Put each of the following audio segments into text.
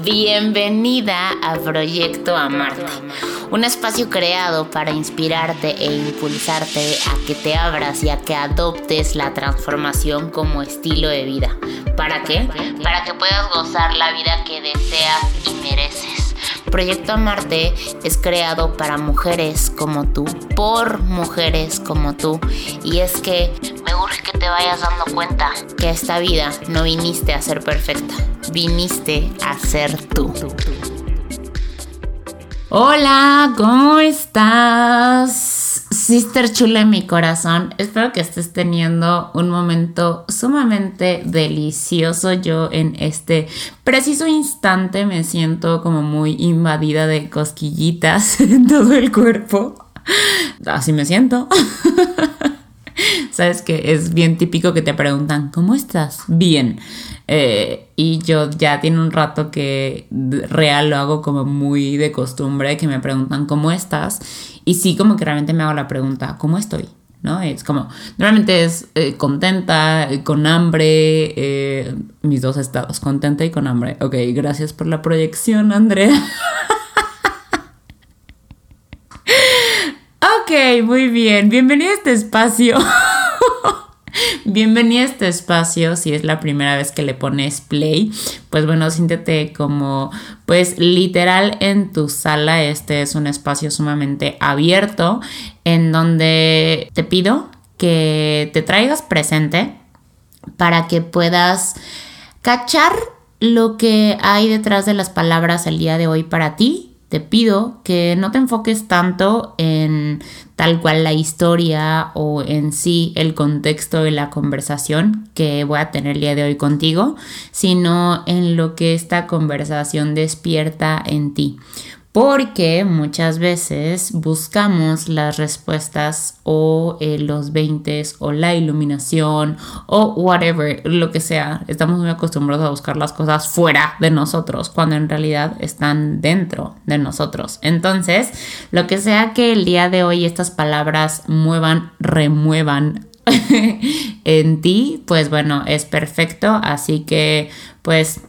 Bienvenida a Proyecto Amarte, un espacio creado para inspirarte e impulsarte a que te abras y a que adoptes la transformación como estilo de vida. ¿Para qué? Para que puedas gozar la vida que deseas y mereces. Proyecto Amarte es creado para mujeres como tú, por mujeres como tú. Y es que me urge que te vayas dando cuenta que esta vida no viniste a ser perfecta, viniste a ser tú. Hola, ¿cómo estás? Sister chula en mi corazón, espero que estés teniendo un momento sumamente delicioso. Yo en este preciso instante me siento como muy invadida de cosquillitas en todo el cuerpo. Así me siento. Sabes que es bien típico que te preguntan, ¿cómo estás? Bien. Eh, y yo ya tiene un rato que real lo hago como muy de costumbre, que me preguntan, ¿cómo estás? Y sí, como que realmente me hago la pregunta, ¿cómo estoy? ¿no? Es como, normalmente es eh, contenta, con hambre, eh, mis dos estados, contenta y con hambre. Ok, gracias por la proyección, Andrea. ok, muy bien, bienvenido a este espacio. Bienvenida a este espacio, si es la primera vez que le pones play, pues bueno, siéntete como pues literal en tu sala, este es un espacio sumamente abierto en donde te pido que te traigas presente para que puedas cachar lo que hay detrás de las palabras el día de hoy para ti. Te pido que no te enfoques tanto en tal cual la historia o en sí el contexto de la conversación que voy a tener el día de hoy contigo, sino en lo que esta conversación despierta en ti porque muchas veces buscamos las respuestas o eh, los 20 o la iluminación o whatever, lo que sea. Estamos muy acostumbrados a buscar las cosas fuera de nosotros cuando en realidad están dentro de nosotros. Entonces, lo que sea que el día de hoy estas palabras muevan, remuevan en ti, pues bueno, es perfecto. Así que, pues,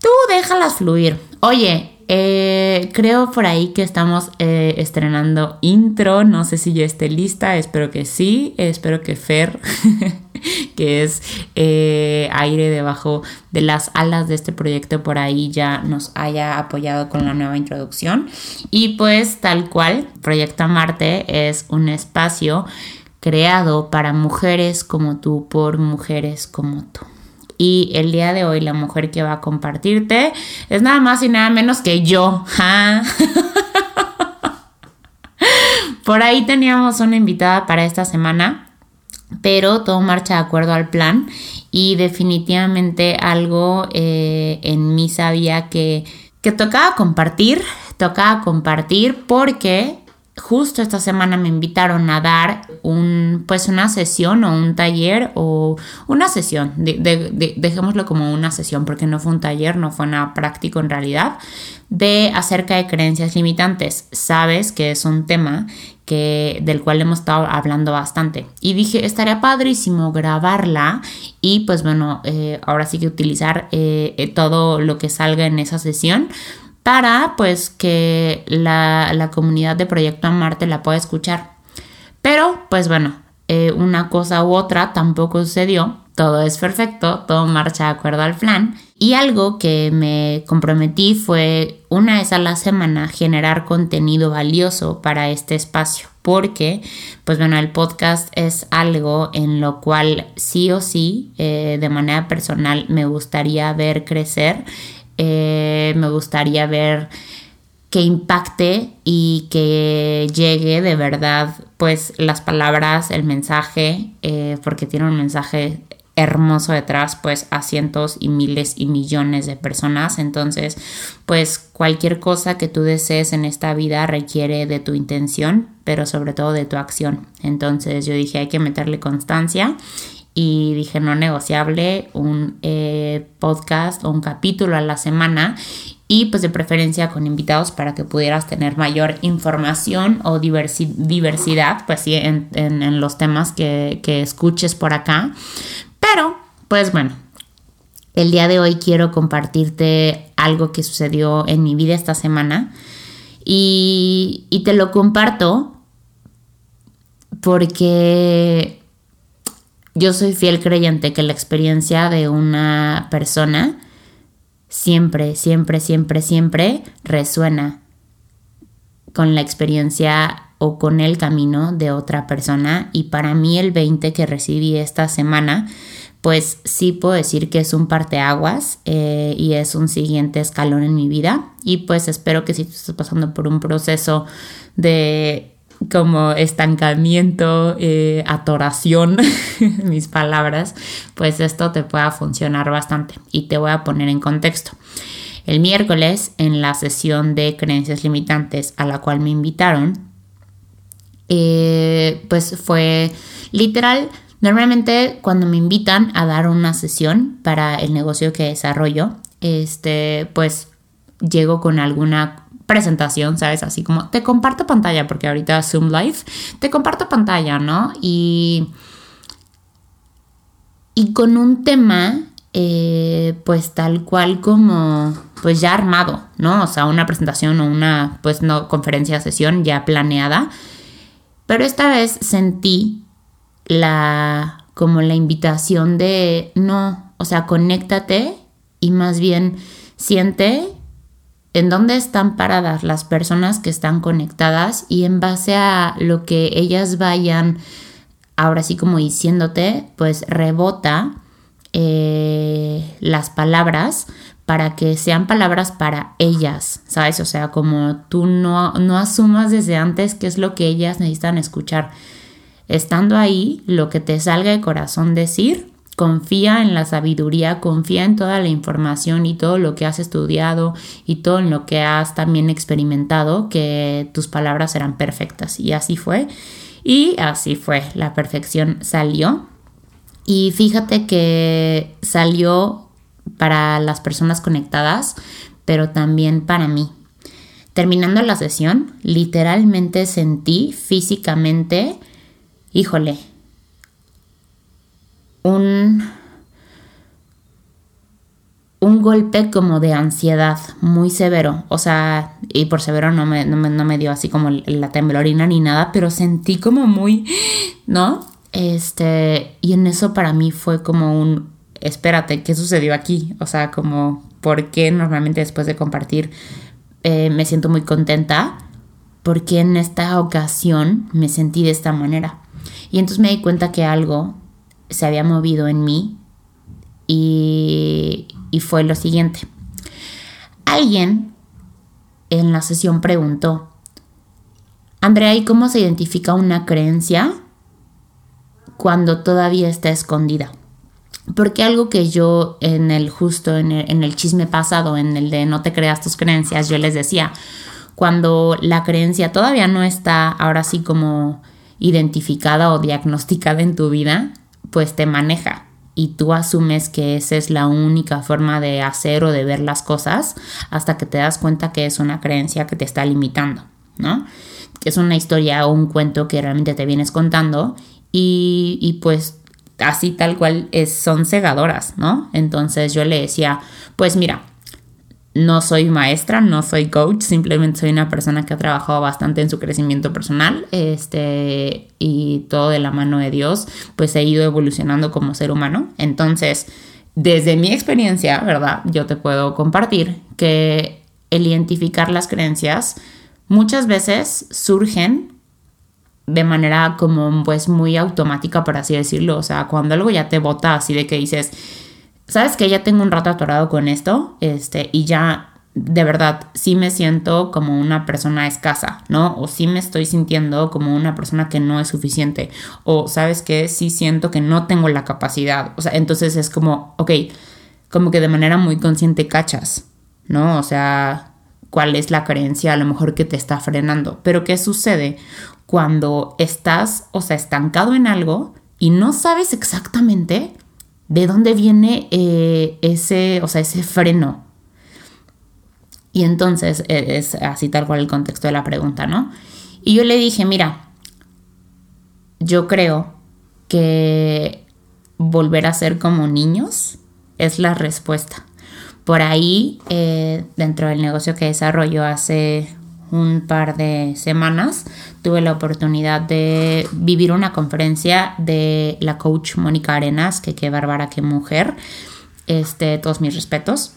tú déjalas fluir. Oye, eh, creo por ahí que estamos eh, estrenando intro. No sé si ya esté lista. Espero que sí. Espero que Fer, que es eh, aire debajo de las alas de este proyecto, por ahí ya nos haya apoyado con la nueva introducción. Y pues tal cual, Proyecto Marte es un espacio creado para mujeres como tú, por mujeres como tú. Y el día de hoy la mujer que va a compartirte es nada más y nada menos que yo. Por ahí teníamos una invitada para esta semana, pero todo marcha de acuerdo al plan y definitivamente algo eh, en mí sabía que, que tocaba compartir, tocaba compartir porque justo esta semana me invitaron a dar un, pues una sesión o un taller o una sesión, dejémoslo como una sesión porque no fue un taller, no fue nada práctico en realidad, de acerca de creencias limitantes. Sabes que es un tema que, del cual hemos estado hablando bastante. Y dije, estaría padrísimo grabarla y pues bueno, eh, ahora sí que utilizar eh, eh, todo lo que salga en esa sesión para pues que la, comunidad de Proyecto Marte la pueda escuchar. Pero pues bueno, eh, una cosa u otra tampoco sucedió. Todo es perfecto, todo marcha de acuerdo al plan. Y algo que me comprometí fue una vez a la semana generar contenido valioso para este espacio. Porque, pues bueno, el podcast es algo en lo cual sí o sí, eh, de manera personal, me gustaría ver crecer eh, me gustaría ver que impacte y que llegue de verdad pues las palabras, el mensaje, eh, porque tiene un mensaje hermoso detrás pues a cientos y miles y millones de personas. Entonces pues cualquier cosa que tú desees en esta vida requiere de tu intención pero sobre todo de tu acción. Entonces yo dije hay que meterle constancia y dije no negociable, un eh, podcast o un capítulo a la semana y pues de preferencia con invitados para que pudieras tener mayor información o diversidad, pues sí, en, los temas que, que escuches por acá. Pero, pues bueno, el día de hoy quiero compartirte algo que sucedió en mi vida esta semana. Y, y te lo comparto porque yo soy fiel creyente que la experiencia de una persona siempre, siempre, siempre, siempre resuena con la experiencia o con el camino de otra persona. Y para mí el 20 que recibí esta semana, pues sí puedo decir que es un parteaguas eh, y es un siguiente escalón en mi vida. Y pues espero que si tú estás pasando por un proceso de como estancamiento, eh, atoración, mis palabras, pues esto te pueda funcionar bastante. Y te voy a poner en contexto. El miércoles, en la sesión de creencias limitantes a la cual me invitaron, eh, pues fue literal. Normalmente cuando me invitan a dar una sesión para el negocio que desarrollo, este, pues llego con alguna presentación, ¿sabes? Así como te comparto pantalla, porque ahorita Zoom Live, te comparto pantalla, ¿no? Y, y con un tema, eh, pues tal cual como, pues ya armado, ¿no? O sea, una presentación o una, pues no, conferencia, sesión ya planeada. Pero esta vez sentí la, como la invitación de, no, o sea, conéctate y más bien siente en dónde están paradas las personas que están conectadas y en base a lo que ellas vayan, ahora sí como diciéndote, pues rebota eh, las palabras para que sean palabras para ellas, ¿sabes? O sea, como tú no, no asumas desde antes qué es lo que ellas necesitan escuchar. Estando ahí, lo que te salga de corazón decir, confía en la sabiduría, confía en toda la información y todo lo que has estudiado y todo lo que has también experimentado, que tus palabras serán perfectas. Y así fue. Y así fue, la perfección salió. Y fíjate que salió para las personas conectadas, pero también para mí. Terminando la sesión, literalmente sentí físicamente, híjole, un, un golpe como de ansiedad muy severo. O sea, y por severo no me, no me, dio así como la temblorina ni nada, pero sentí como muy, ¿no? Este, y en eso para mí fue como un, espérate, ¿qué sucedió aquí? O sea, como, ¿por qué normalmente después de compartir eh, me siento muy contenta? porque en esta ocasión me sentí de esta manera? Y entonces me di cuenta que algo se había movido en mí y, fue lo siguiente. Alguien en la sesión preguntó, Andrea, ¿y cómo se identifica una creencia cuando todavía está escondida? Porque algo que yo en el justo, en el, chisme pasado, en el de no te creas tus creencias, yo les decía, cuando la creencia todavía no está ahora sí como identificada o diagnosticada en tu vida, pues te maneja y tú asumes que esa es la única forma de hacer o de ver las cosas hasta que te das cuenta que es una creencia que te está limitando, ¿no? Que es una historia o un cuento que realmente te vienes contando y, y pues así tal cual son cegadoras, ¿no? Entonces yo le decía, pues mira, no soy maestra, no soy coach, simplemente soy una persona que ha trabajado bastante en su crecimiento personal, este, y todo de la mano de Dios, pues he ido evolucionando como ser humano. Entonces, desde mi experiencia, ¿verdad? Yo te puedo compartir que el identificar las creencias muchas veces surgen de manera como pues muy automática, por así decirlo. O sea, cuando algo ya te bota así de que dices, sabes que ya tengo un rato atorado con esto, este, y ya de verdad sí me siento como una persona escasa, ¿no? O sí me estoy sintiendo como una persona que no es suficiente, o sabes que sí siento que no tengo la capacidad, o sea, entonces es como, ok, como que de manera muy consciente cachas, ¿no? O sea, cuál es la creencia a lo mejor que te está frenando, pero ¿qué sucede cuando estás, o sea, estancado en algo y no sabes exactamente ¿De dónde viene eh, ese, o sea, ese freno? Y entonces e, es así tal cual el contexto de la pregunta, ¿no? Y yo le dije, mira, yo creo que volver a ser como niños es la respuesta. Por ahí, eh, dentro del negocio que desarrolló hace un par de semanas, tuve la oportunidad de vivir una conferencia de la coach Mónica Arenas, que qué bárbara, qué mujer, este, todos mis respetos.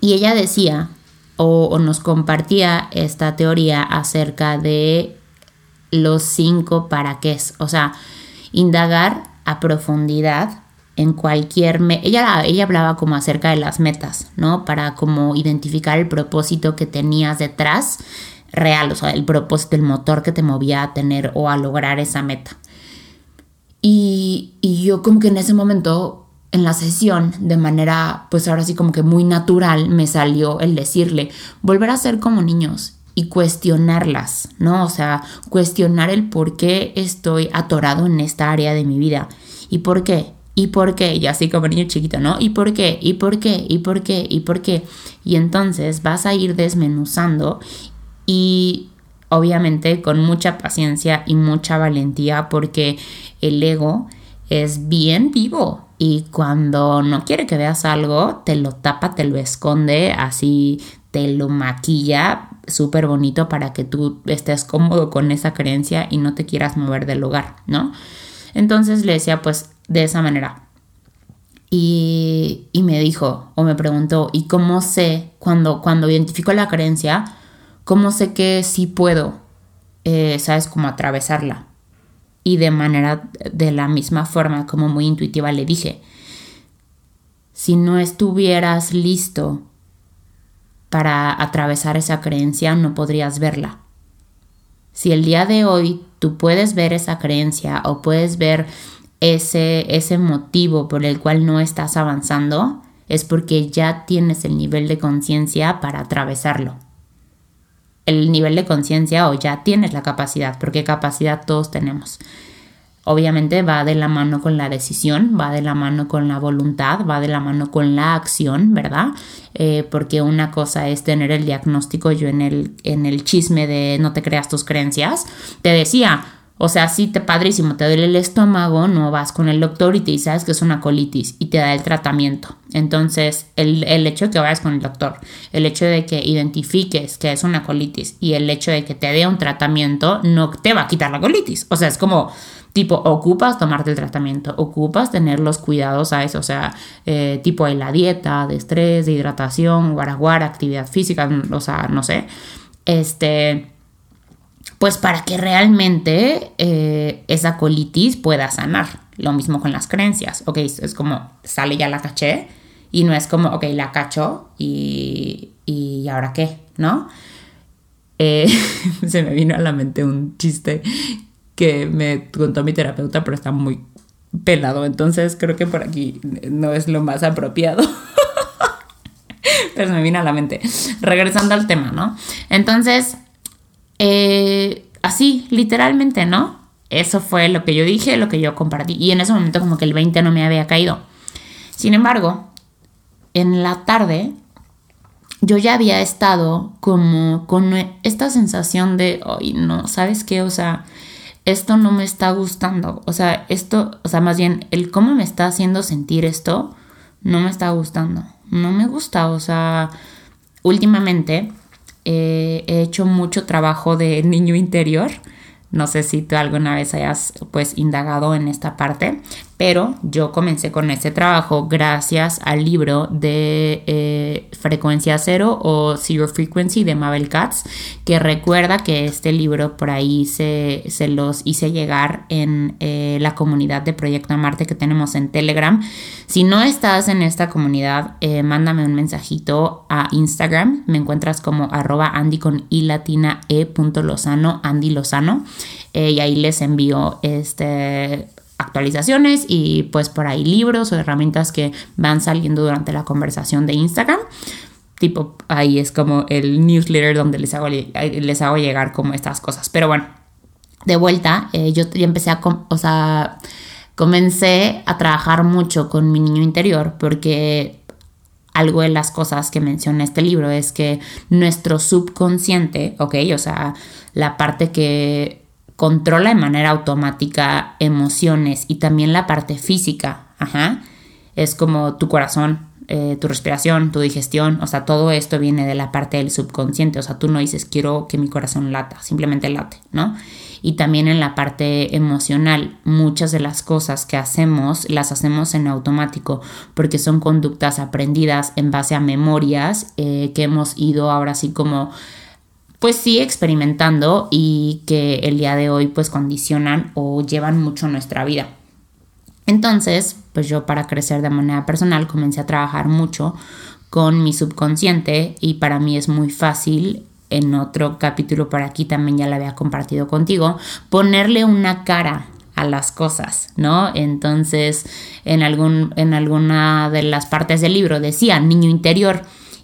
Y ella decía, o, o nos compartía esta teoría acerca de los cinco para qué, o sea, indagar a profundidad en cualquier... ella, ella hablaba como acerca de las metas, ¿no? Para como identificar el propósito que tenías detrás real, o sea, el propósito, el motor que te movía a tener o a lograr esa meta. Y, y yo como que en ese momento, en la sesión, de manera, pues ahora sí como que muy natural, me salió el decirle, volver a ser como niños y cuestionarlas, ¿no? O sea, cuestionar el por qué estoy atorado en esta área de mi vida y por qué. ¿Y por qué? Y así como niño chiquito, ¿no? ¿Y por qué? ¿Y por qué? ¿Y por qué? ¿Y por qué? Y entonces vas a ir desmenuzando y obviamente con mucha paciencia y mucha valentía porque el ego es bien vivo y cuando no quiere que veas algo, te lo tapa, te lo esconde, así te lo maquilla súper bonito para que tú estés cómodo con esa creencia y no te quieras mover del lugar, ¿no? Entonces le decía pues de esa manera. Y, me dijo o me preguntó, ¿y cómo sé cuando, cuando identifico la creencia, cómo sé que sí puedo, eh, sabes, cómo atravesarla? Y de manera, de la misma forma, como muy intuitiva, le dije, si no estuvieras listo para atravesar esa creencia, no podrías verla. Si el día de hoy tú puedes ver esa creencia o puedes ver ese, ese motivo por el cual no estás avanzando, es porque ya tienes el nivel de conciencia para atravesarlo. El nivel de conciencia o ya tienes la capacidad, porque capacidad todos tenemos. Obviamente va de la mano con la decisión, va de la mano con la voluntad, va de la mano con la acción, ¿verdad? Eh, porque una cosa es tener el diagnóstico, yo en el, en el chisme de no te creas tus creencias, te decía, o sea, si te padrísimo, te duele el estómago, no vas con el doctor y te dice, sabes que es una colitis y te da el tratamiento. Entonces, el, el, hecho de que vayas con el doctor, el hecho de que identifiques que es una colitis y el hecho de que te dé un tratamiento no te va a quitar la colitis. O sea, es como, Tipo, ocupas tomarte el tratamiento, ocupas tener los cuidados a eso, o sea, eh, tipo de la dieta, de estrés, de hidratación, guaraguara, actividad física, o sea, no sé. Este, pues para que realmente eh, esa colitis pueda sanar. Lo mismo con las creencias, ok, es como sale ya la caché y no es como, ok, la cacho y, y ahora qué, ¿no? Eh, se me vino a la mente un chiste que me contó mi terapeuta, pero está muy pelado, entonces creo que por aquí no es lo más apropiado. pero se me vino a la mente. Regresando al tema, ¿no? Entonces, eh, así, literalmente, ¿no? Eso fue lo que yo dije, lo que yo compartí. Y en ese momento como que el 20 no me había caído. Sin embargo, en la tarde yo ya había estado como con esta sensación de, ay, no, ¿sabes qué? O sea, esto no me está gustando. O sea, esto, o sea, más bien, el cómo me está haciendo sentir esto, no me está gustando. No me gusta. O sea, últimamente eh, he hecho mucho trabajo de niño interior. No sé si tú alguna vez hayas pues indagado en esta parte, pero yo comencé con este trabajo gracias al libro de eh, Frecuencia Cero o Zero Frequency de Mabel Katz, que recuerda que este libro por ahí se, se los hice llegar en eh, la comunidad de Proyecto Marte que tenemos en Telegram. Si no estás en esta comunidad, eh, mándame un mensajito a Instagram. Me encuentras como arroba Andy con i latina e punto Lozano, Andy Lozano. y ahí les envío este actualizaciones y pues por ahí libros o herramientas que van saliendo durante la conversación de Instagram. Tipo, ahí es como el newsletter donde les hago, les hago llegar como estas cosas. Pero bueno, de vuelta, eh, yo ya empecé a, o sea, comencé a trabajar mucho con mi niño interior porque algo de las cosas que menciona este libro es que nuestro subconsciente, ok, o sea, la parte que controla de manera automática emociones y también la parte física, ajá, es como tu corazón, eh, tu respiración, tu digestión, o sea, todo esto viene de la parte del subconsciente, o sea, tú no dices quiero que mi corazón lata, simplemente late, ¿no? Y también en la parte emocional, muchas de las cosas que hacemos las hacemos en automático porque son conductas aprendidas en base a memorias eh, que hemos ido ahora sí como pues sí experimentando y que el día de hoy pues condicionan o llevan mucho nuestra vida. Entonces, pues yo para crecer de manera personal comencé a trabajar mucho con mi subconsciente y para mí es muy fácil en otro capítulo por aquí también ya lo había compartido contigo, ponerle una cara a las cosas, ¿no? Entonces, en, algún, en alguna de las partes del libro decía niño interior.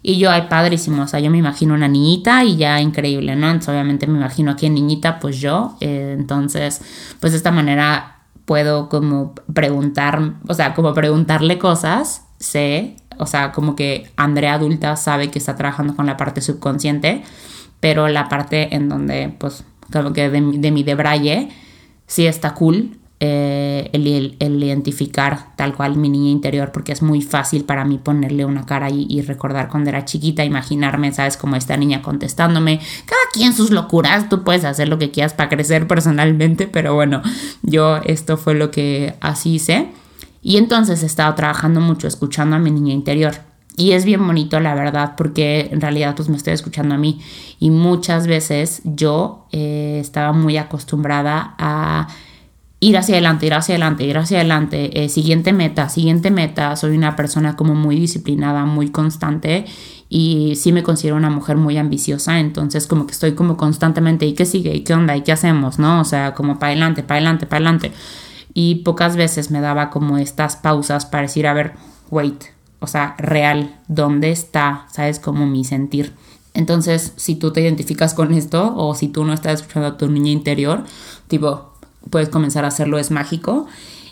Y yo, ay, padrísimo, o sea, yo me imagino una niñita y ya increíble, ¿no? Entonces, obviamente me imagino aquí en niñita, pues yo. Eh, entonces, pues de esta manera puedo como preguntar, o sea, como preguntarle cosas, sé, o sea, como que Andrea adulta sabe que está trabajando con la parte subconsciente, pero la parte en donde, pues, como que de, de mi debraye, sí está cool, eh, el, identificar tal cual mi niña interior, porque es muy fácil para mí ponerle una cara y, recordar cuando era chiquita, imaginarme, ¿sabes? Como esta niña contestándome, cada quien sus locuras, tú puedes hacer lo que quieras para crecer personalmente, pero bueno, yo esto fue lo que así hice. Y entonces he estado trabajando mucho escuchando a mi niña interior. Y es bien bonito, la verdad, porque en realidad pues me estoy escuchando a mí. Y muchas veces yo eh, estaba muy acostumbrada a ir hacia adelante, ir hacia adelante, ir hacia adelante, eh, siguiente meta, siguiente meta. Soy una persona como muy disciplinada, muy constante y sí me considero una mujer muy ambiciosa, entonces como que estoy como constantemente, ¿y qué sigue? ¿Y qué onda? ¿Y qué hacemos? ¿No? O sea, como para adelante, para adelante, para adelante. Y pocas veces me daba como estas pausas para decir, a ver, wait, o sea, real, ¿dónde está, sabes, como mi sentir? Entonces, si tú te identificas con esto o si tú no estás escuchando a tu niña interior, tipo, puedes comenzar a hacerlo, es mágico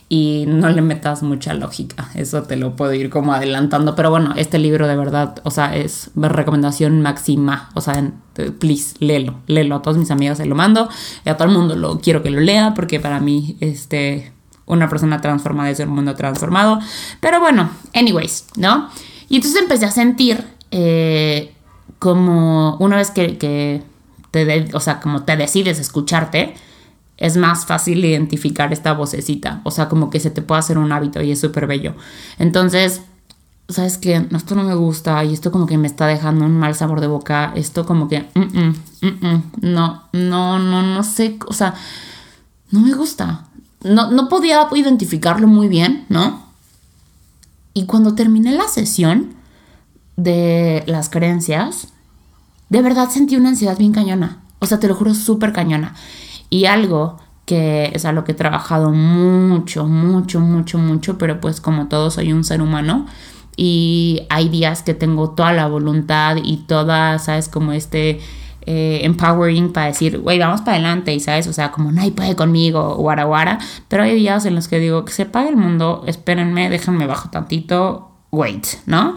y no le metas mucha lógica. Eso te lo puedo ir como adelantando. Pero bueno, este libro de verdad, o sea, es recomendación máxima. O sea, please, léelo, léelo. A todos mis amigos se lo mando. Y a todo el mundo lo quiero que lo lea porque para mí, este, una persona transformada es un mundo transformado. Pero bueno, anyways, ¿no? Y entonces empecé a sentir eh, como una vez que, que te, o sea, como te decides escucharte, es más fácil identificar esta vocecita. O sea, como que se te puede hacer un hábito y es súper bello. Entonces, ¿sabes qué? Esto no me gusta y esto como que me está dejando un mal sabor de boca. Esto como que, mm, mm, mm, no, no, no, no sé. O sea, no me gusta. No, no podía identificarlo muy bien, ¿no? Y cuando terminé la sesión de las creencias, de verdad sentí una ansiedad bien cañona. O sea, te lo juro, súper cañona. Y algo que es a lo que he trabajado mucho, mucho, mucho, mucho, pero pues como todo soy un ser humano y hay días que tengo toda la voluntad y toda, ¿sabes? Como este eh, empowering para decir, güey, vamos para adelante y, ¿sabes? O sea, como nadie puede conmigo, guara, guara, pero hay días en los que digo, que se pague el mundo, espérenme, déjenme bajo tantito, wait, ¿no?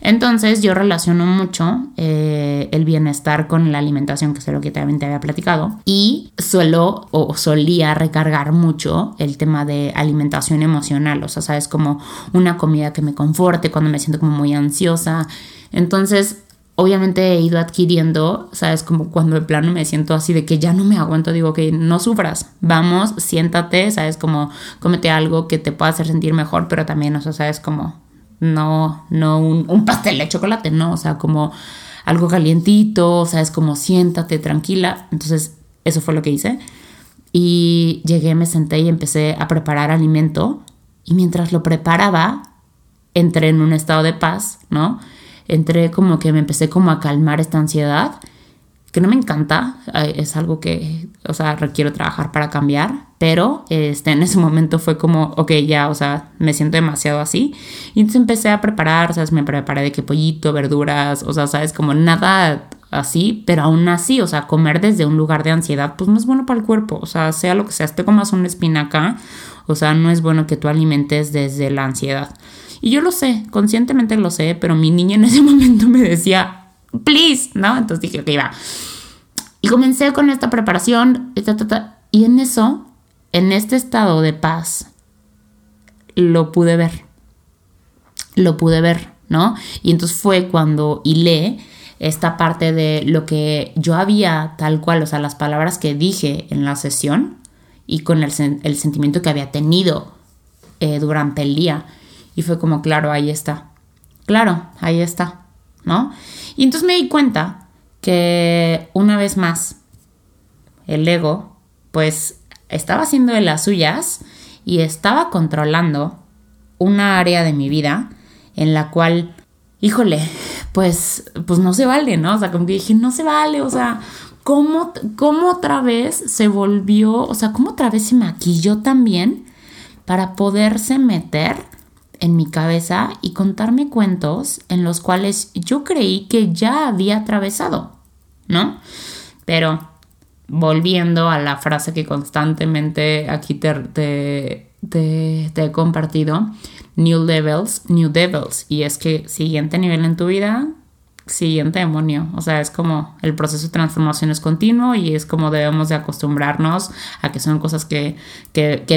Entonces yo relaciono mucho eh, el bienestar con la alimentación, que es lo que también te había platicado, y suelo o solía recargar mucho el tema de alimentación emocional, o sea, sabes, como una comida que me conforte cuando me siento como muy ansiosa. Entonces, obviamente he ido adquiriendo, sabes, como cuando de plano me siento así de que ya no me aguanto, digo que no sufras, vamos, siéntate, sabes, como cómete algo que te pueda hacer sentir mejor, pero también, o sea, sabes, como no, no un, pastel de chocolate, no, o sea, como algo calientito, o sea, es como siéntate tranquila. Entonces, eso fue lo que hice. Y llegué, me senté y empecé a preparar alimento. Y mientras lo preparaba, entré en un estado de paz, ¿no? Entré como que me empecé como a calmar esta ansiedad que no me encanta, es algo que, o sea, requiero trabajar para cambiar, pero este, en ese momento fue como, ok, ya, o sea, me siento demasiado así. Y entonces empecé a preparar, ¿sabes? Me preparé de que pollito, verduras, o sea, ¿sabes? Como nada así, pero aún así, o sea, comer desde un lugar de ansiedad, pues no es bueno para el cuerpo, o sea, sea lo que sea, te comas una espinaca, o sea, no es bueno que tú alimentes desde la ansiedad. Y yo lo sé, conscientemente lo sé, pero mi niña en ese momento me decía, please, ¿no? Entonces dije, ok, va. Y comencé con esta preparación, y en eso, en este estado de paz, lo pude ver. Lo pude ver, ¿no? Y entonces fue cuando hilé esta parte de lo que yo había tal cual, o sea, las palabras que dije en la sesión y con el, sentimiento que había tenido eh, durante el día. Y fue como, claro, ahí está. Claro, ahí está, ¿no? Y entonces me di cuenta que una vez más el ego, pues estaba haciendo de las suyas y estaba controlando una área de mi vida en la cual, híjole, pues, pues no se vale, ¿no? O sea, como que dije, no se vale, o sea, ¿cómo, cómo otra vez se volvió, o sea, cómo otra vez se maquilló también para poderse meter en mi cabeza y contarme cuentos en los cuales yo creí que ya había atravesado, ¿no? Pero volviendo a la frase que constantemente aquí te, he compartido, New Levels, New Devils. Y es que siguiente nivel en tu vida, siguiente demonio. O sea, es como el proceso de transformación es continuo y es como debemos de acostumbrarnos a que son cosas que,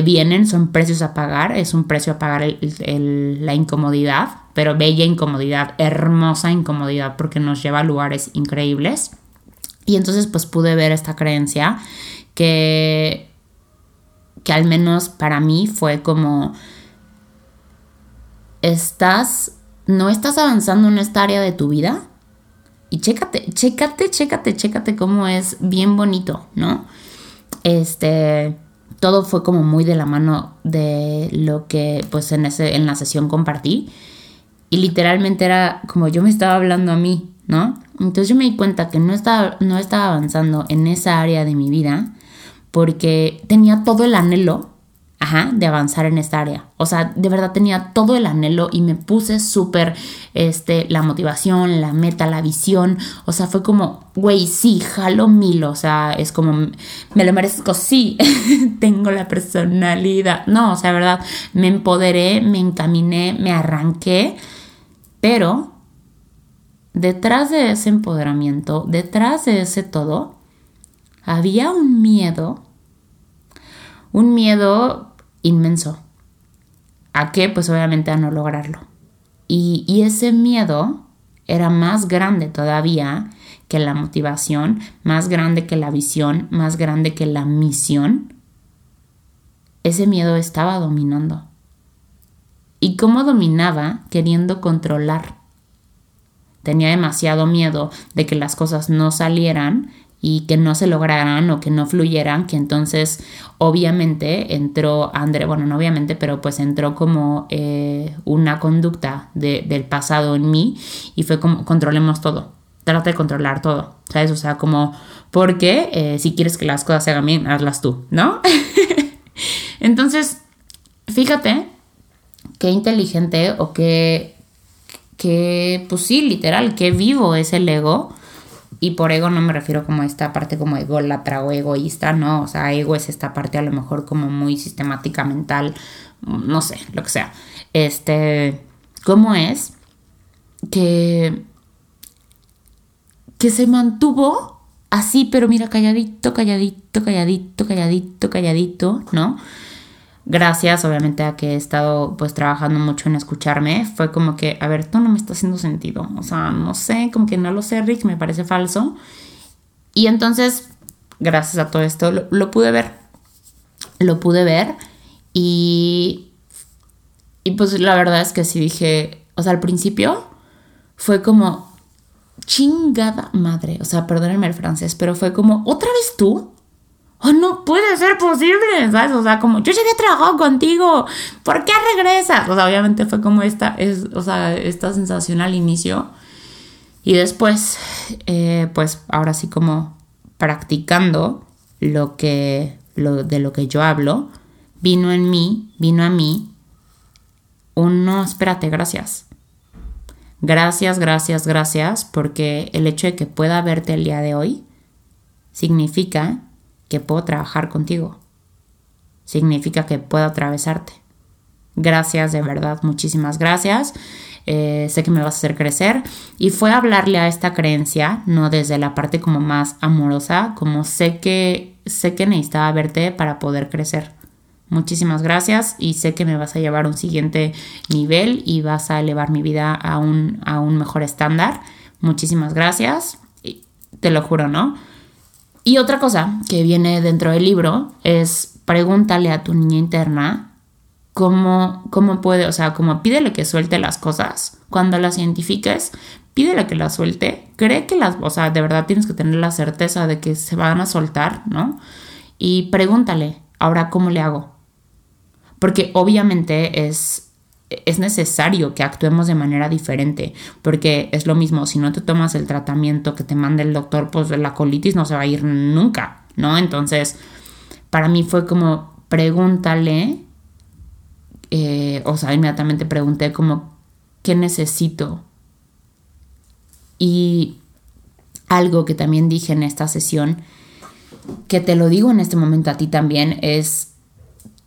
vienen, son precios a pagar, es un precio a pagar la incomodidad, pero bella incomodidad, hermosa incomodidad porque nos lleva a lugares increíbles. Y entonces pues pude ver esta creencia que, que al menos para mí fue como, estás, no estás avanzando en esta área de tu vida. Y chécate, chécate, chécate, chécate cómo es bien bonito, ¿no? Este, todo fue como muy de la mano de lo que pues en, ese, en la sesión compartí. Y literalmente era como yo me estaba hablando a mí, ¿no? Entonces yo me di cuenta que no estaba, no estaba avanzando en esa área de mi vida porque tenía todo el anhelo, ajá, de avanzar en esta área. O sea, de verdad tenía todo el anhelo y me puse súper, este, la motivación, la meta, la visión. O sea, fue como, güey, sí, jalo mil. O sea, es como, me lo merezco, sí, tengo la personalidad. No, o sea, de verdad, me empoderé, me encaminé, me arranqué, pero detrás de ese empoderamiento, detrás de ese todo, había un miedo, un miedo inmenso. ¿A qué? Pues obviamente a no lograrlo. Y, y ese miedo era más grande todavía que la motivación, más grande que la visión, más grande que la misión. Ese miedo estaba dominando. ¿Y cómo dominaba? Queriendo controlar tenía demasiado miedo de que las cosas no salieran y que no se lograran o que no fluyeran, que entonces obviamente entró André, bueno, no obviamente, pero pues entró como eh, una conducta del pasado en mí y fue como controlemos todo, trata de controlar todo, ¿sabes? O sea, como, porque eh, si quieres que las cosas se hagan bien, hazlas tú, ¿no? entonces, fíjate qué inteligente o qué que, pues sí, literal, que vivo es el ego. Y por ego no me refiero como a esta parte como ególatra o egoísta, no, o sea, ego es esta parte a lo mejor como muy sistemática mental, no sé, lo que sea. Este, ¿cómo es que que se mantuvo así, pero mira, calladito, calladito, calladito, calladito, calladito, ¿no? Gracias obviamente a que he estado pues trabajando mucho en escucharme, fue como que, a ver, esto no me está haciendo sentido, o sea, no sé, como que no lo sé, Rick, me parece falso. Y entonces, gracias a todo esto, lo, pude ver, lo pude ver y, y pues la verdad es que sí dije, o sea, al principio fue como chingada madre, o sea, perdónenme el francés, pero fue como, ¿otra vez tú? Oh, no puede ser posible, ¿sabes? O sea, como, yo ya había trabajado contigo, ¿por qué regresas? O sea, obviamente fue como esta, es, o sea, esta sensación al inicio. Y después, eh, pues ahora sí como practicando lo que, lo, de lo que yo hablo, vino en mí, vino a mí un no, espérate, gracias. Gracias, gracias, gracias, porque el hecho de que pueda verte el día de hoy significa que puedo trabajar contigo. Significa que puedo atravesarte. Gracias, de verdad, muchísimas gracias. Eh, sé que me vas a hacer crecer. Y fue hablarle a esta creencia, no desde la parte como más amorosa, como sé que, sé que necesitaba verte para poder crecer. Muchísimas gracias y sé que me vas a llevar a un siguiente nivel y vas a elevar mi vida a un, a un mejor estándar. Muchísimas gracias. Te lo juro, ¿no? Y otra cosa que viene dentro del libro es pregúntale a tu niña interna cómo, cómo puede, o sea, como pídele que suelte las cosas. Cuando las identifiques, pídele que las suelte. Cree que las, o sea, de verdad tienes que tener la certeza de que se van a soltar, ¿no? Y pregúntale, ahora, ¿cómo le hago? Porque obviamente es, es necesario que actuemos de manera diferente, porque es lo mismo, si no te tomas el tratamiento que te manda el doctor, pues la colitis no se va a ir nunca, ¿no? Entonces, para mí fue como, pregúntale, eh, o sea, inmediatamente pregunté como, ¿qué necesito? Y algo que también dije en esta sesión, que te lo digo en este momento a ti también, es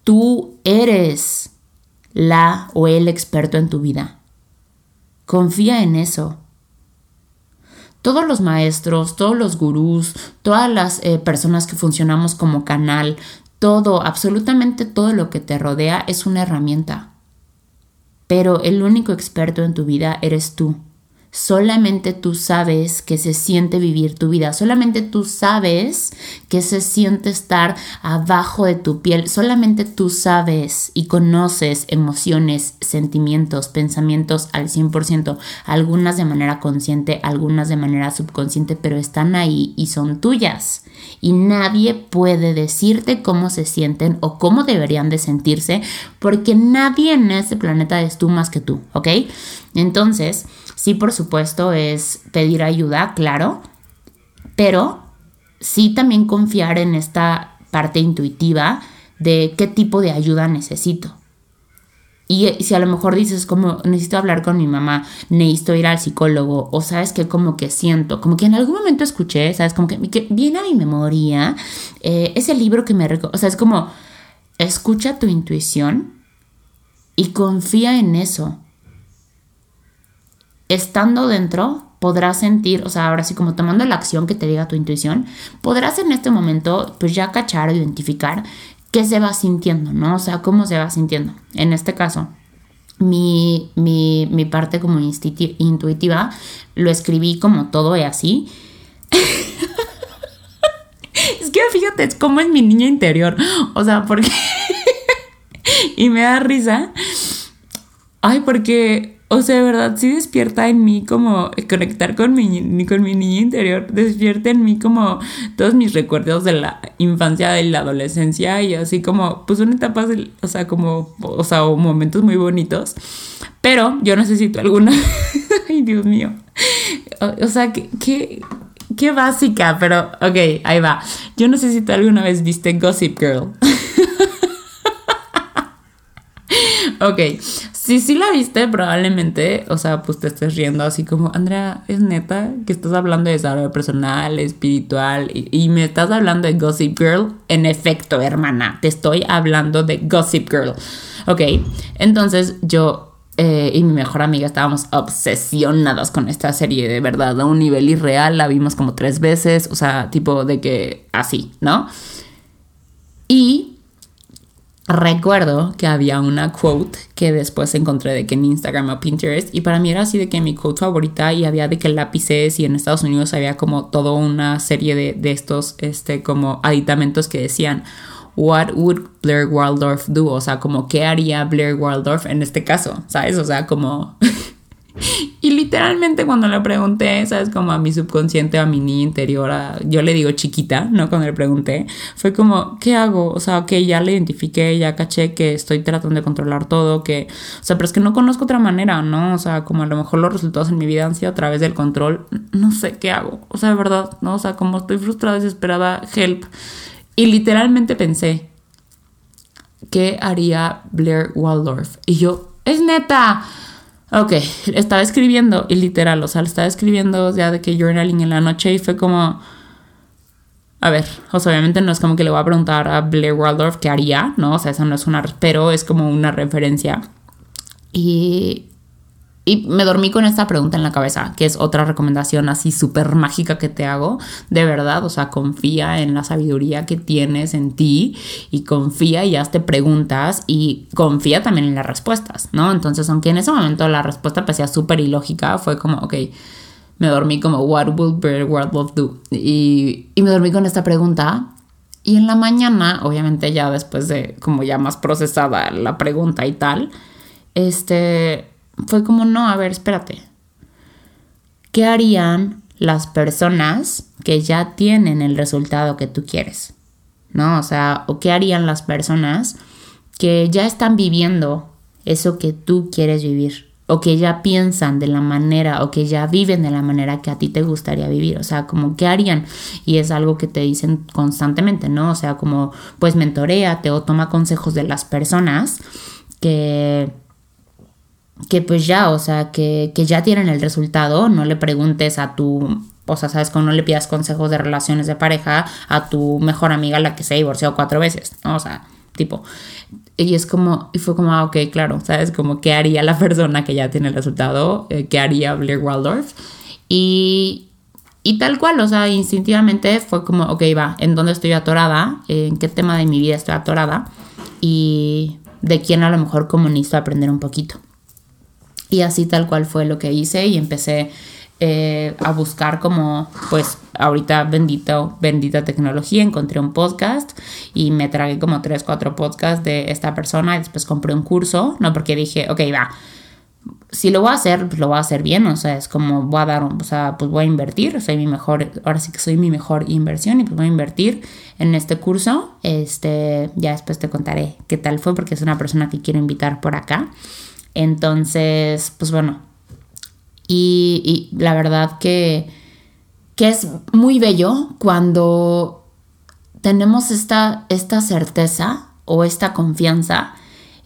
Tú eres la o el experto en tu vida. Confía en eso. Todos los maestros, todos los gurús, todas las eh, personas que funcionamos como canal, todo, absolutamente todo lo que te rodea es una herramienta. Pero el único experto en tu vida eres tú. Solamente tú sabes que se siente vivir tu vida. Solamente tú sabes que se siente estar abajo de tu piel. Solamente tú sabes y conoces emociones, sentimientos, pensamientos al 100%. Algunas de manera consciente, algunas de manera subconsciente, pero están ahí y son tuyas. Y nadie puede decirte cómo se sienten o cómo deberían de sentirse porque nadie en este planeta es tú más que tú, ¿ok? Entonces, Sí, por supuesto, es pedir ayuda, claro, pero sí también confiar en esta parte intuitiva de qué tipo de ayuda necesito. Y si a lo mejor dices como necesito hablar con mi mamá, necesito ir al psicólogo, o sabes que como que siento, como que en algún momento escuché, sabes, como que, viene a mi memoria eh, ese libro que me... O sea, es como, escucha tu intuición y confía en eso estando dentro, podrás sentir, o sea, ahora sí como tomando la acción que te diga tu intuición, podrás en este momento pues ya cachar identificar qué se va sintiendo, ¿no? O sea, cómo se va sintiendo. En este caso, mi, mi, parte como intuitiva lo escribí como todo y así. es que fíjate, es como es mi niña interior. O sea, porque... y me da risa. Ay, porque o sea, de verdad, sí despierta en mí como conectar con mi, con mi niña interior, despierta en mí como todos mis recuerdos de la infancia, de la adolescencia y así como, pues son etapas, o sea, como, o sea, momentos muy bonitos. Pero yo necesito alguna, ay Dios mío, o, sea, qué, qué básica, pero ok, ahí va. Yo no alguna vez viste Gossip Girl. ok, si sí la viste, probablemente, o sea, pues te estés riendo así como, Andrea, es neta que estás hablando de desarrollo personal, espiritual, y, me estás hablando de Gossip Girl. En efecto, hermana, te estoy hablando de Gossip Girl. Ok, entonces yo eh, y mi mejor amiga estábamos obsesionadas con esta serie, de verdad, a un nivel irreal, la vimos como tres veces, o sea, tipo de que así, ¿no? Y recuerdo que había una quote que después encontré de que en Instagram o Pinterest y para mí era así de que mi quote favorita y había de que lápices y en Estados Unidos había como toda una serie de, de estos este como aditamentos que decían what would Blair Waldorf do o sea como qué haría Blair Waldorf en este caso sabes o sea como Y literalmente cuando le pregunté, ¿sabes? Como a mi subconsciente, a mi niña interior, yo le digo chiquita, ¿no? Cuando le pregunté, fue como, ¿qué hago? O sea, que ya le identifiqué, ya caché que estoy tratando de controlar todo, que, o sea, pero es que no conozco otra manera, ¿no? O sea, como a lo mejor los resultados en mi vida han sido a través del control, no sé qué hago, o sea, de verdad, ¿no? O sea, como estoy frustrada, desesperada, help. Y literalmente pensé, ¿qué haría Blair Waldorf? Y yo, es neta. Ok, estaba escribiendo y literal, o sea, estaba escribiendo ya de que journaling en la noche y fue como... A ver, o sea, obviamente no es como que le voy a preguntar a Blair Waldorf qué haría, ¿no? O sea, eso no es una... Pero es como una referencia. Y... y me dormí con esta pregunta en la cabeza, que es otra recomendación así súper mágica que te hago, de verdad, o sea, confía en la sabiduría que tienes en ti y confía y hazte preguntas y confía también en las respuestas, ¿no? Entonces, aunque en ese momento la respuesta parecía súper ilógica, fue como, ok, me dormí como, what will Better World do? Y, y me dormí con esta pregunta y en la mañana, obviamente ya después de como ya más procesada la pregunta y tal, este fue como, no, a ver, espérate. ¿Qué harían las personas que ya tienen el resultado que tú quieres? ¿No? O sea, ¿o qué harían las personas que ya están viviendo eso que tú quieres vivir? O que ya piensan de la manera, o que ya viven de la manera que a ti te gustaría vivir. O sea, como, ¿qué harían? Y es algo que te dicen constantemente, ¿no? O sea, como, pues mentoreate o toma consejos de las personas que que pues ya, o sea, que, ya tienen el resultado, no le preguntes a tu, o sea, sabes, como no le pidas consejos de relaciones de pareja a tu mejor amiga la que se divorció cuatro veces, ¿no? O sea, tipo, y es como, y fue como, ah, ok, claro, ¿sabes? Como, ¿qué haría la persona que ya tiene el resultado? Eh, ¿Qué haría Blair Waldorf? Y, y tal cual, o sea, instintivamente fue como, ok, va, ¿en dónde estoy atorada? ¿En qué tema de mi vida estoy atorada? Y de quién a lo mejor como necesito aprender un poquito. Y así tal cual fue lo que hice y empecé eh, a buscar como, pues ahorita bendito, bendita tecnología, encontré un podcast y me tragué como tres, cuatro podcasts de esta persona y después compré un curso, no porque dije, ok, va, si lo voy a hacer, pues lo voy a hacer bien, o sea, es como voy a dar, o sea, pues voy a invertir, soy mi mejor, ahora sí que soy mi mejor inversión y pues voy a invertir en este curso, este, ya después te contaré qué tal fue porque es una persona que quiero invitar por acá. Entonces, pues bueno, y, la verdad que, que, es muy bello cuando tenemos esta, esta certeza o esta confianza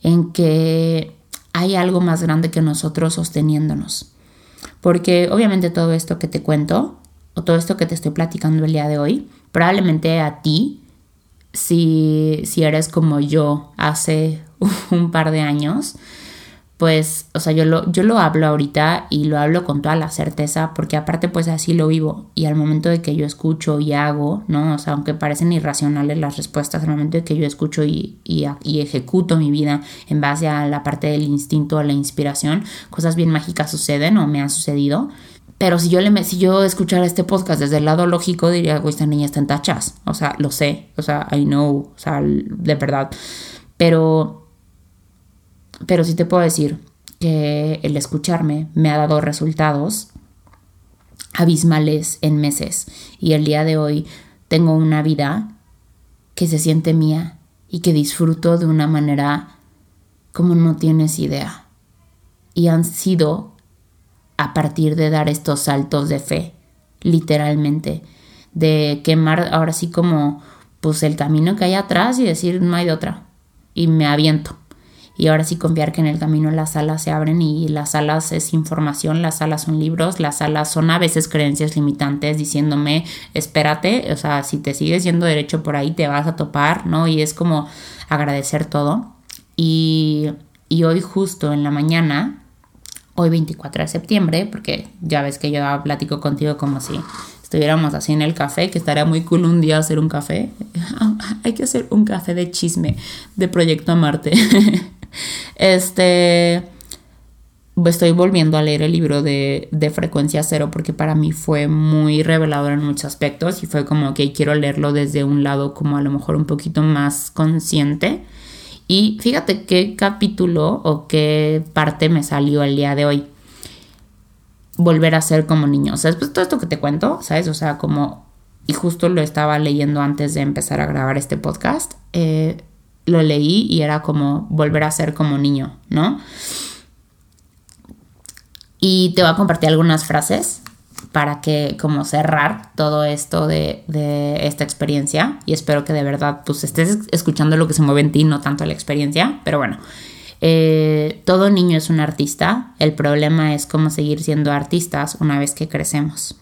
en que hay algo más grande que nosotros sosteniéndonos. Porque obviamente todo esto que te cuento o todo esto que te estoy platicando el día de hoy, probablemente a ti, si, si eres como yo hace un par de años, pues, o sea, yo lo, yo lo hablo ahorita y lo hablo con toda la certeza, porque aparte pues así lo vivo y al momento de que yo escucho y hago, ¿no? O sea, aunque parecen irracionales las respuestas, al momento de que yo escucho y, y, y ejecuto mi vida en base a la parte del instinto, a la inspiración, cosas bien mágicas suceden o me han sucedido. Pero si yo, le, si yo escuchara este podcast desde el lado lógico, diría, güey, esta niña está en tachas. O sea, lo sé. O sea, I know. O sea, de verdad. Pero pero sí te puedo decir que el escucharme me ha dado resultados abismales en meses y el día de hoy tengo una vida que se siente mía y que disfruto de una manera como no tienes idea. Y han sido a partir de dar estos saltos de fe, literalmente, de quemar ahora sí como pues el camino que hay atrás y decir no hay de otra. Y me aviento y ahora sí confiar que en el camino las alas se abren y las alas es información, las alas son libros, las alas son a veces creencias limitantes diciéndome, espérate, o sea, si te sigues yendo derecho por ahí te vas a topar, ¿no? Y es como agradecer todo. Y, y hoy justo en la mañana, hoy 24 de septiembre, porque ya ves que yo platico contigo como si estuviéramos así en el café, que estaría muy cool un día hacer un café. Hay que hacer un café de chisme de Proyecto a Marte. Este, estoy volviendo a leer el libro de, de, Frecuencia Cero porque para mí fue muy revelador en muchos aspectos y fue como que quiero leerlo desde un lado como a lo mejor un poquito más consciente. Y fíjate qué capítulo o qué parte me salió el día de hoy. Volver a ser como niño. O sea, después todo esto que te cuento, ¿sabes? O sea, como... Y justo lo estaba leyendo antes de empezar a grabar este podcast. Eh, lo leí y era como volver a ser como niño, ¿no? Y te voy a compartir algunas frases para que como cerrar todo esto de, esta experiencia y espero que de verdad pues estés escuchando lo que se mueve en ti, no tanto la experiencia, pero bueno, eh, todo niño es un artista, el problema es cómo seguir siendo artistas una vez que crecemos.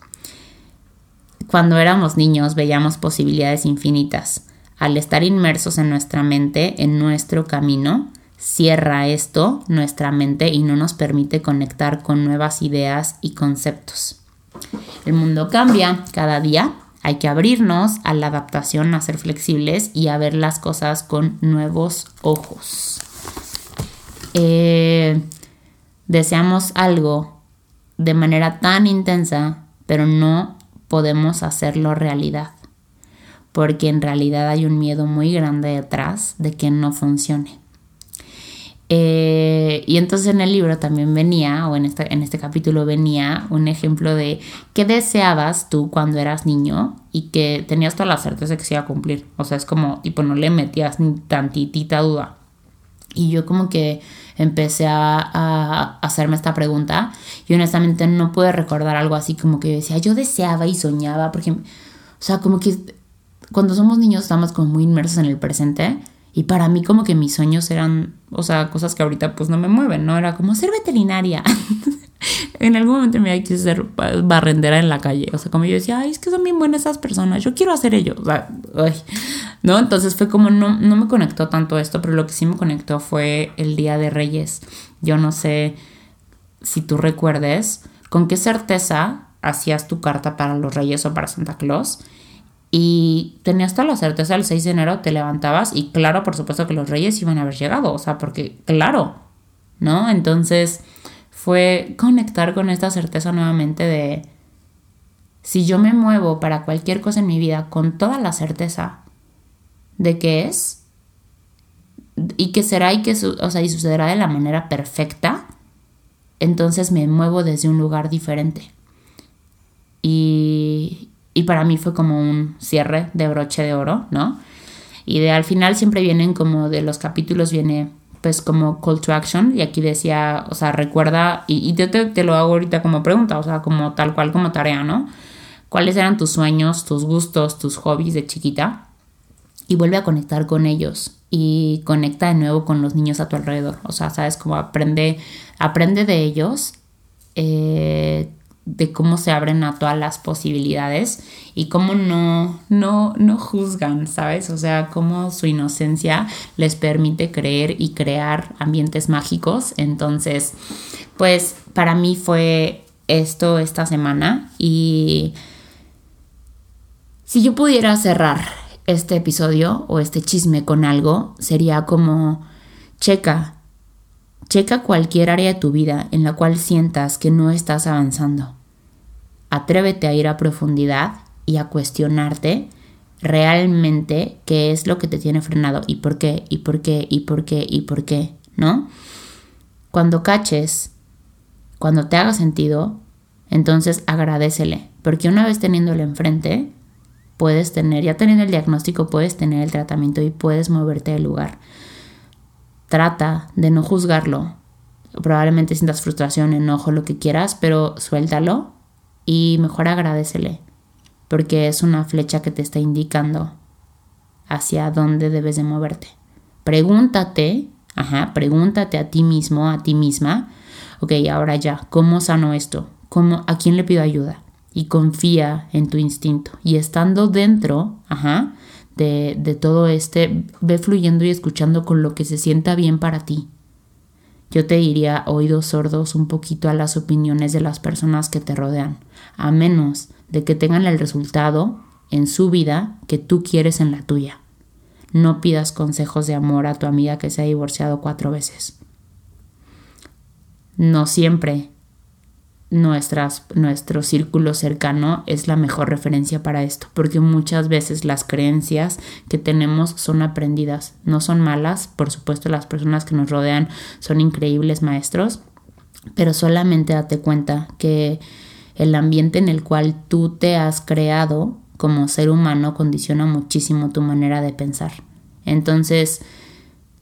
Cuando éramos niños veíamos posibilidades infinitas, al estar inmersos en nuestra mente, en nuestro camino, cierra esto nuestra mente y no nos permite conectar con nuevas ideas y conceptos. El mundo cambia cada día, hay que abrirnos a la adaptación, a ser flexibles y a ver las cosas con nuevos ojos. Eh, deseamos algo de manera tan intensa, pero no podemos hacerlo realidad, porque en realidad hay un miedo muy grande detrás de que no funcione. Eh, y entonces en el libro también venía, o en este, en este capítulo venía, un ejemplo de qué deseabas tú cuando eras niño y que tenías toda la certeza que se iba a cumplir. O sea, es como, tipo, no le metías ni tantitita duda. Y yo como que empecé a, a, hacerme esta pregunta y honestamente no pude recordar algo así como que yo decía, yo deseaba y soñaba, porque, o sea, como que cuando somos niños estamos como muy inmersos en el presente y para mí como que mis sueños eran, o sea, cosas que ahorita pues no me mueven, ¿no? Era como ser veterinaria. en algún momento me quise ser barrendera en la calle. O sea, como yo decía, ay, es que son bien buenas esas personas, yo quiero hacer ello. O sea. ¿no? Entonces fue como, no, no me conectó tanto esto, pero lo que sí me conectó fue el Día de Reyes. Yo no sé si tú recuerdes con qué certeza hacías tu carta para los Reyes o para Santa Claus y tenías toda la certeza el 6 de enero te levantabas y claro, por supuesto que los reyes iban a haber llegado, o sea, porque claro, ¿no? Entonces fue conectar con esta certeza nuevamente de si yo me muevo para cualquier cosa en mi vida con toda la certeza de que es y que será y que o sea, y sucederá de la manera perfecta, entonces me muevo desde un lugar diferente. Y, y para mí fue como un cierre de broche de oro, ¿no? Y de al final siempre vienen como de los capítulos viene pues como call to action y aquí decía, o sea, recuerda, y, te, te, lo hago ahorita como pregunta, o sea, como tal cual como tarea, ¿no? ¿Cuáles eran tus sueños, tus gustos, tus hobbies de chiquita? Y vuelve a conectar con ellos y conecta de nuevo con los niños a tu alrededor, o sea, sabes, como aprende, aprende de ellos, eh, de cómo se abren a todas las posibilidades y cómo no, no, no juzgan, ¿sabes? O sea, cómo su inocencia les permite creer y crear ambientes mágicos. Entonces, pues para mí fue esto esta semana y si yo pudiera cerrar este episodio o este chisme con algo, sería como, checa, checa cualquier área de tu vida en la cual sientas que no estás avanzando atrévete a ir a profundidad y a cuestionarte realmente qué es lo que te tiene frenado y por qué, y por qué, y por qué, y por qué, ¿no? Cuando caches, cuando te haga sentido, entonces agradecele, porque una vez teniéndolo enfrente, puedes tener, ya teniendo el diagnóstico, puedes tener el tratamiento y puedes moverte del lugar. Trata de no juzgarlo. Probablemente sientas frustración, enojo, lo que quieras, pero suéltalo y mejor agradecele, porque es una flecha que te está indicando hacia dónde debes de moverte. Pregúntate, ajá, pregúntate a ti mismo, a ti misma, ok, ahora ya, ¿cómo sano esto? ¿Cómo, ¿A quién le pido ayuda? Y confía en tu instinto. Y estando dentro, ajá, de, de todo este, ve fluyendo y escuchando con lo que se sienta bien para ti yo te diría oídos sordos un poquito a las opiniones de las personas que te rodean, a menos de que tengan el resultado en su vida que tú quieres en la tuya. No pidas consejos de amor a tu amiga que se ha divorciado cuatro veces. No siempre nuestro círculo cercano es la mejor referencia para esto, porque muchas veces las creencias que tenemos son aprendidas, no son malas, por supuesto las personas que nos rodean son increíbles maestros, pero solamente date cuenta que el ambiente en el cual tú te has creado como ser humano condiciona muchísimo tu manera de pensar. Entonces,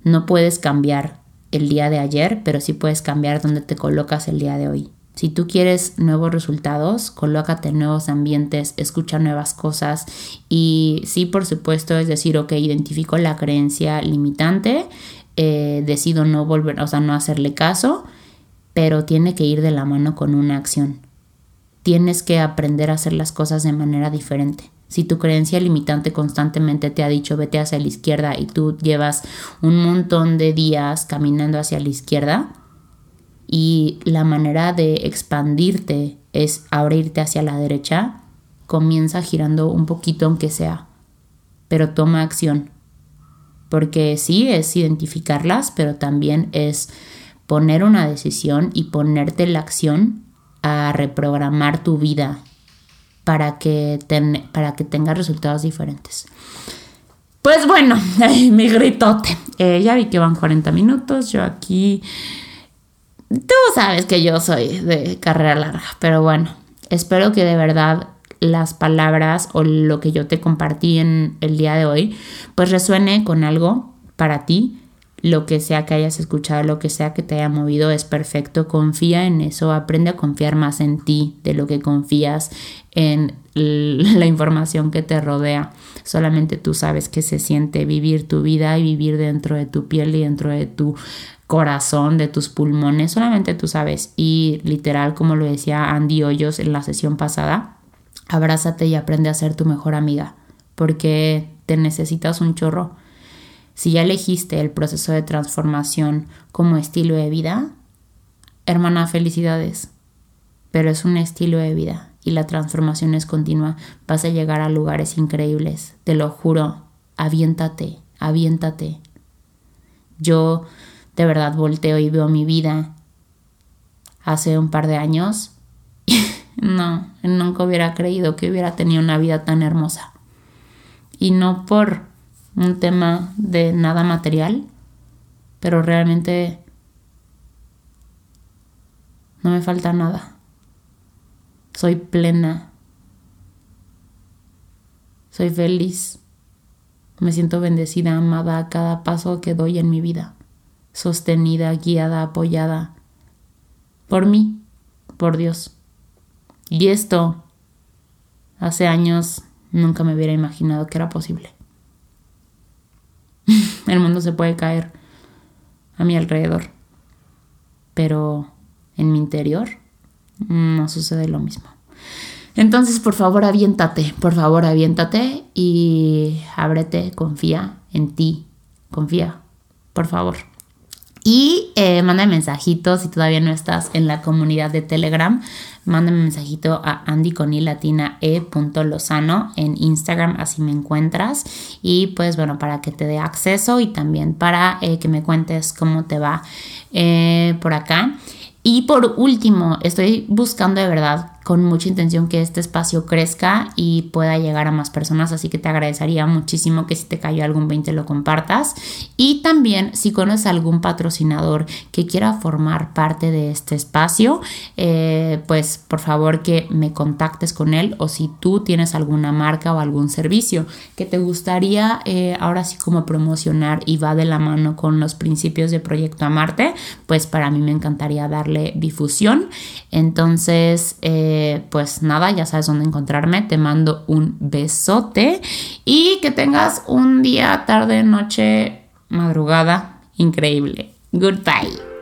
no puedes cambiar el día de ayer, pero sí puedes cambiar dónde te colocas el día de hoy. Si tú quieres nuevos resultados, colócate en nuevos ambientes, escucha nuevas cosas y sí, por supuesto, es decir, ok, identifico la creencia limitante, eh, decido no volver, o sea, no hacerle caso, pero tiene que ir de la mano con una acción. Tienes que aprender a hacer las cosas de manera diferente. Si tu creencia limitante constantemente te ha dicho vete hacia la izquierda y tú llevas un montón de días caminando hacia la izquierda y la manera de expandirte es abrirte hacia la derecha, comienza girando un poquito aunque sea, pero toma acción. Porque sí es identificarlas, pero también es poner una decisión y ponerte la acción reprogramar tu vida para que, para que tengas resultados diferentes. Pues bueno, mi gritote. Eh, ya vi que van 40 minutos. Yo aquí. Tú sabes que yo soy de carrera larga, pero bueno, espero que de verdad las palabras o lo que yo te compartí en el día de hoy, pues resuene con algo para ti lo que sea que hayas escuchado, lo que sea que te haya movido es perfecto, confía en eso, aprende a confiar más en ti de lo que confías en la información que te rodea. Solamente tú sabes qué se siente vivir tu vida y vivir dentro de tu piel y dentro de tu corazón, de tus pulmones, solamente tú sabes. Y literal, como lo decía Andy Hoyos en la sesión pasada, abrázate y aprende a ser tu mejor amiga, porque te necesitas un chorro si ya elegiste el proceso de transformación como estilo de vida, hermana, felicidades. Pero es un estilo de vida y la transformación es continua. Vas a llegar a lugares increíbles, te lo juro. Aviéntate, aviéntate. Yo de verdad volteo y veo mi vida hace un par de años. no, nunca hubiera creído que hubiera tenido una vida tan hermosa. Y no por un tema de nada material, pero realmente no me falta nada. Soy plena. Soy feliz. Me siento bendecida, amada a cada paso que doy en mi vida. Sostenida, guiada, apoyada. Por mí, por Dios. Y esto, hace años, nunca me hubiera imaginado que era posible. El mundo se puede caer a mi alrededor. Pero en mi interior no sucede lo mismo. Entonces, por favor, aviéntate, por favor, aviéntate y ábrete, confía en ti, confía, por favor. Y eh, manda mensajitos si todavía no estás en la comunidad de Telegram. Mándame mensajito a andyconilatina.e.lozano en Instagram, así me encuentras. Y pues bueno, para que te dé acceso y también para eh, que me cuentes cómo te va eh, por acá. Y por último, estoy buscando de verdad con mucha intención que este espacio crezca y pueda llegar a más personas, así que te agradecería muchísimo que si te cayó algún 20 lo compartas. Y también si conoces algún patrocinador que quiera formar parte de este espacio, eh, pues por favor que me contactes con él o si tú tienes alguna marca o algún servicio que te gustaría eh, ahora sí como promocionar y va de la mano con los principios de Proyecto Amarte, pues para mí me encantaría darle difusión. Entonces, pues nada, ya sabes dónde encontrarme. Te mando un besote y que tengas un día, tarde, noche, madrugada increíble. Goodbye.